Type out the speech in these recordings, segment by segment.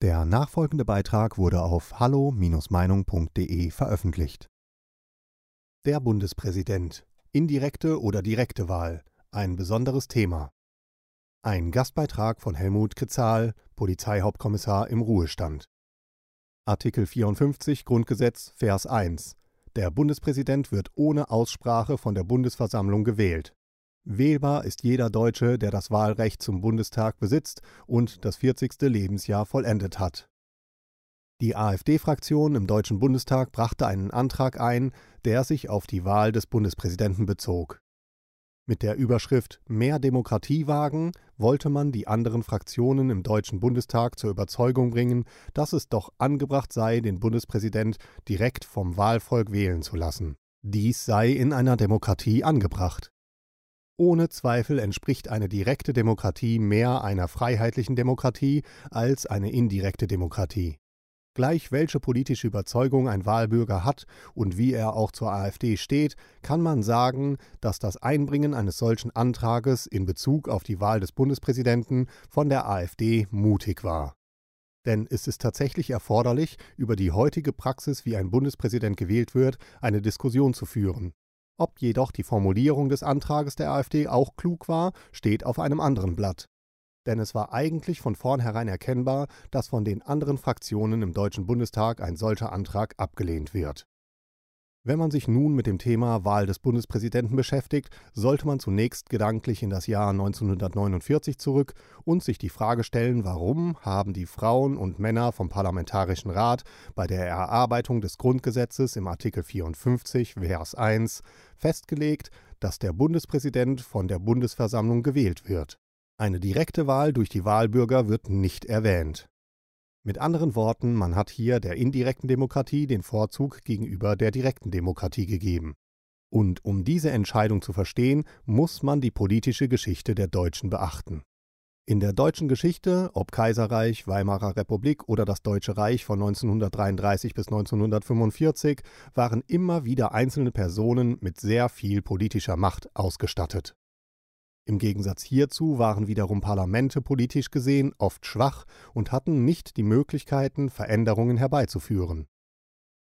Der nachfolgende Beitrag wurde auf hallo-meinung.de veröffentlicht. Der Bundespräsident. Indirekte oder direkte Wahl. Ein besonderes Thema. Ein Gastbeitrag von Helmut Kezahl, Polizeihauptkommissar im Ruhestand. Artikel 54 Grundgesetz, Vers 1. Der Bundespräsident wird ohne Aussprache von der Bundesversammlung gewählt. Wählbar ist jeder Deutsche, der das Wahlrecht zum Bundestag besitzt und das 40. Lebensjahr vollendet hat. Die AfD-Fraktion im Deutschen Bundestag brachte einen Antrag ein, der sich auf die Wahl des Bundespräsidenten bezog. Mit der Überschrift Mehr Demokratie wagen wollte man die anderen Fraktionen im Deutschen Bundestag zur Überzeugung bringen, dass es doch angebracht sei, den Bundespräsident direkt vom Wahlvolk wählen zu lassen. Dies sei in einer Demokratie angebracht. Ohne Zweifel entspricht eine direkte Demokratie mehr einer freiheitlichen Demokratie als eine indirekte Demokratie. Gleich welche politische Überzeugung ein Wahlbürger hat und wie er auch zur AfD steht, kann man sagen, dass das Einbringen eines solchen Antrages in Bezug auf die Wahl des Bundespräsidenten von der AfD mutig war. Denn ist es tatsächlich erforderlich, über die heutige Praxis, wie ein Bundespräsident gewählt wird, eine Diskussion zu führen. Ob jedoch die Formulierung des Antrages der AfD auch klug war, steht auf einem anderen Blatt. Denn es war eigentlich von vornherein erkennbar, dass von den anderen Fraktionen im Deutschen Bundestag ein solcher Antrag abgelehnt wird. Wenn man sich nun mit dem Thema Wahl des Bundespräsidenten beschäftigt, sollte man zunächst gedanklich in das Jahr 1949 zurück und sich die Frage stellen, warum haben die Frauen und Männer vom Parlamentarischen Rat bei der Erarbeitung des Grundgesetzes im Artikel 54 Vers 1 festgelegt, dass der Bundespräsident von der Bundesversammlung gewählt wird. Eine direkte Wahl durch die Wahlbürger wird nicht erwähnt. Mit anderen Worten, man hat hier der indirekten Demokratie den Vorzug gegenüber der direkten Demokratie gegeben. Und um diese Entscheidung zu verstehen, muss man die politische Geschichte der Deutschen beachten. In der deutschen Geschichte, ob Kaiserreich, Weimarer Republik oder das Deutsche Reich von 1933 bis 1945, waren immer wieder einzelne Personen mit sehr viel politischer Macht ausgestattet. Im Gegensatz hierzu waren wiederum Parlamente politisch gesehen oft schwach und hatten nicht die Möglichkeiten, Veränderungen herbeizuführen.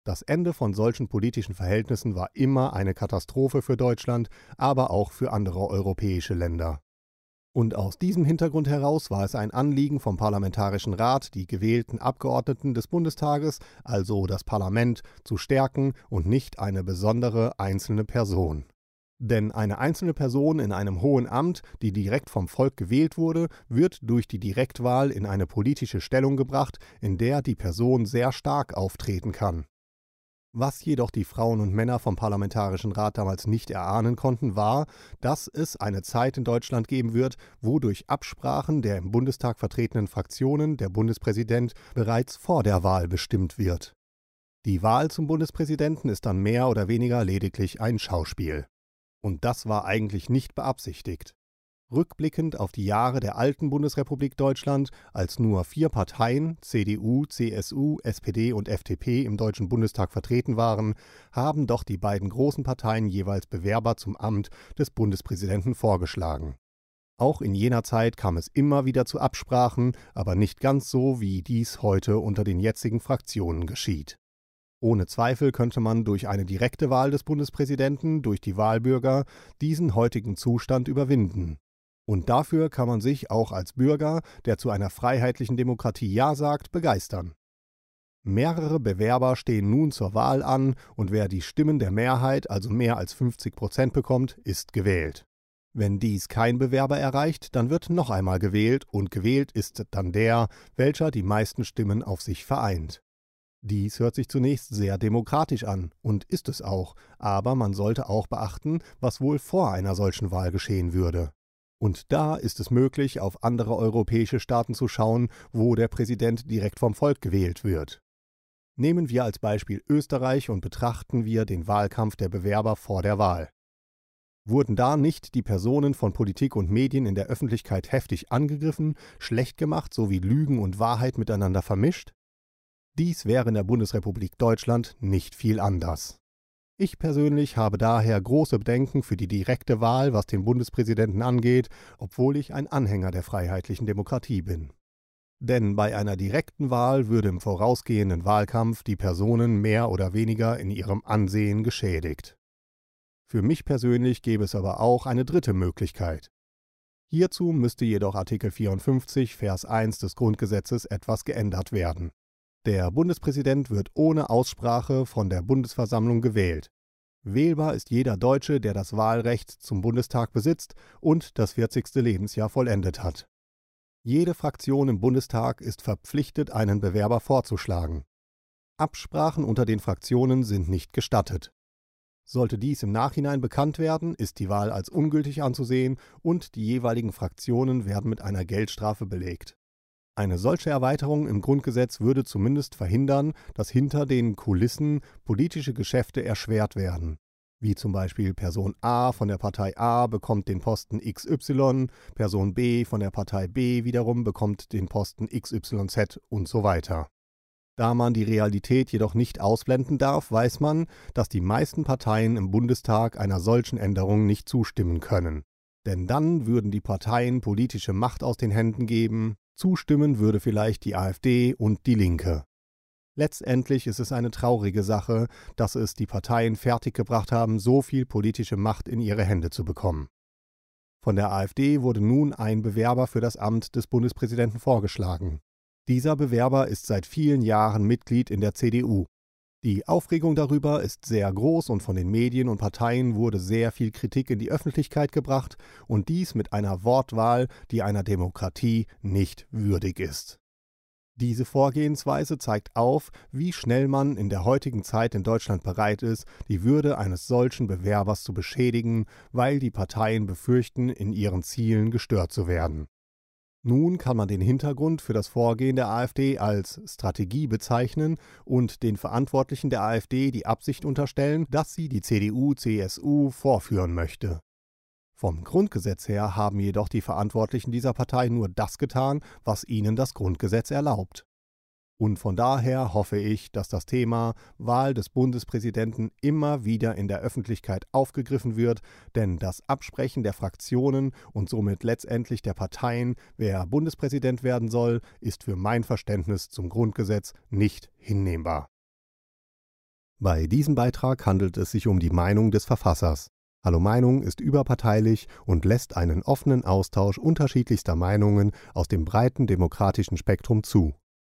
Das Ende von solchen politischen Verhältnissen war immer eine Katastrophe für Deutschland, aber auch für andere europäische Länder. Und aus diesem Hintergrund heraus war es ein Anliegen vom Parlamentarischen Rat, die gewählten Abgeordneten des Bundestages, also das Parlament, zu stärken und nicht eine besondere einzelne Person. Denn eine einzelne Person in einem hohen Amt, die direkt vom Volk gewählt wurde, wird durch die Direktwahl in eine politische Stellung gebracht, in der die Person sehr stark auftreten kann. Was jedoch die Frauen und Männer vom Parlamentarischen Rat damals nicht erahnen konnten, war, dass es eine Zeit in Deutschland geben wird, wo durch Absprachen der im Bundestag vertretenen Fraktionen der Bundespräsident bereits vor der Wahl bestimmt wird. Die Wahl zum Bundespräsidenten ist dann mehr oder weniger lediglich ein Schauspiel. Und das war eigentlich nicht beabsichtigt. Rückblickend auf die Jahre der alten Bundesrepublik Deutschland, als nur vier Parteien CDU, CSU, SPD und FDP im Deutschen Bundestag vertreten waren, haben doch die beiden großen Parteien jeweils Bewerber zum Amt des Bundespräsidenten vorgeschlagen. Auch in jener Zeit kam es immer wieder zu Absprachen, aber nicht ganz so, wie dies heute unter den jetzigen Fraktionen geschieht. Ohne Zweifel könnte man durch eine direkte Wahl des Bundespräsidenten durch die Wahlbürger diesen heutigen Zustand überwinden. Und dafür kann man sich auch als Bürger, der zu einer freiheitlichen Demokratie Ja sagt, begeistern. Mehrere Bewerber stehen nun zur Wahl an und wer die Stimmen der Mehrheit, also mehr als 50 Prozent bekommt, ist gewählt. Wenn dies kein Bewerber erreicht, dann wird noch einmal gewählt und gewählt ist dann der, welcher die meisten Stimmen auf sich vereint. Dies hört sich zunächst sehr demokratisch an und ist es auch, aber man sollte auch beachten, was wohl vor einer solchen Wahl geschehen würde. Und da ist es möglich, auf andere europäische Staaten zu schauen, wo der Präsident direkt vom Volk gewählt wird. Nehmen wir als Beispiel Österreich und betrachten wir den Wahlkampf der Bewerber vor der Wahl. Wurden da nicht die Personen von Politik und Medien in der Öffentlichkeit heftig angegriffen, schlecht gemacht sowie Lügen und Wahrheit miteinander vermischt? Dies wäre in der Bundesrepublik Deutschland nicht viel anders. Ich persönlich habe daher große Bedenken für die direkte Wahl, was den Bundespräsidenten angeht, obwohl ich ein Anhänger der freiheitlichen Demokratie bin. Denn bei einer direkten Wahl würde im vorausgehenden Wahlkampf die Personen mehr oder weniger in ihrem Ansehen geschädigt. Für mich persönlich gäbe es aber auch eine dritte Möglichkeit. Hierzu müsste jedoch Artikel 54 Vers 1 des Grundgesetzes etwas geändert werden. Der Bundespräsident wird ohne Aussprache von der Bundesversammlung gewählt. Wählbar ist jeder Deutsche, der das Wahlrecht zum Bundestag besitzt und das 40. Lebensjahr vollendet hat. Jede Fraktion im Bundestag ist verpflichtet, einen Bewerber vorzuschlagen. Absprachen unter den Fraktionen sind nicht gestattet. Sollte dies im Nachhinein bekannt werden, ist die Wahl als ungültig anzusehen und die jeweiligen Fraktionen werden mit einer Geldstrafe belegt. Eine solche Erweiterung im Grundgesetz würde zumindest verhindern, dass hinter den Kulissen politische Geschäfte erschwert werden wie zum Beispiel Person A von der Partei A bekommt den Posten XY, Person B von der Partei B wiederum bekommt den Posten XYZ und so weiter. Da man die Realität jedoch nicht ausblenden darf, weiß man, dass die meisten Parteien im Bundestag einer solchen Änderung nicht zustimmen können. Denn dann würden die Parteien politische Macht aus den Händen geben, zustimmen würde vielleicht die AfD und die Linke. Letztendlich ist es eine traurige Sache, dass es die Parteien fertiggebracht haben, so viel politische Macht in ihre Hände zu bekommen. Von der AfD wurde nun ein Bewerber für das Amt des Bundespräsidenten vorgeschlagen. Dieser Bewerber ist seit vielen Jahren Mitglied in der CDU. Die Aufregung darüber ist sehr groß und von den Medien und Parteien wurde sehr viel Kritik in die Öffentlichkeit gebracht und dies mit einer Wortwahl, die einer Demokratie nicht würdig ist. Diese Vorgehensweise zeigt auf, wie schnell man in der heutigen Zeit in Deutschland bereit ist, die Würde eines solchen Bewerbers zu beschädigen, weil die Parteien befürchten, in ihren Zielen gestört zu werden. Nun kann man den Hintergrund für das Vorgehen der AfD als Strategie bezeichnen und den Verantwortlichen der AfD die Absicht unterstellen, dass sie die CDU-CSU vorführen möchte. Vom Grundgesetz her haben jedoch die Verantwortlichen dieser Partei nur das getan, was ihnen das Grundgesetz erlaubt. Und von daher hoffe ich, dass das Thema Wahl des Bundespräsidenten immer wieder in der Öffentlichkeit aufgegriffen wird, denn das Absprechen der Fraktionen und somit letztendlich der Parteien, wer Bundespräsident werden soll, ist für mein Verständnis zum Grundgesetz nicht hinnehmbar. Bei diesem Beitrag handelt es sich um die Meinung des Verfassers. Hallo Meinung ist überparteilich und lässt einen offenen Austausch unterschiedlichster Meinungen aus dem breiten demokratischen Spektrum zu.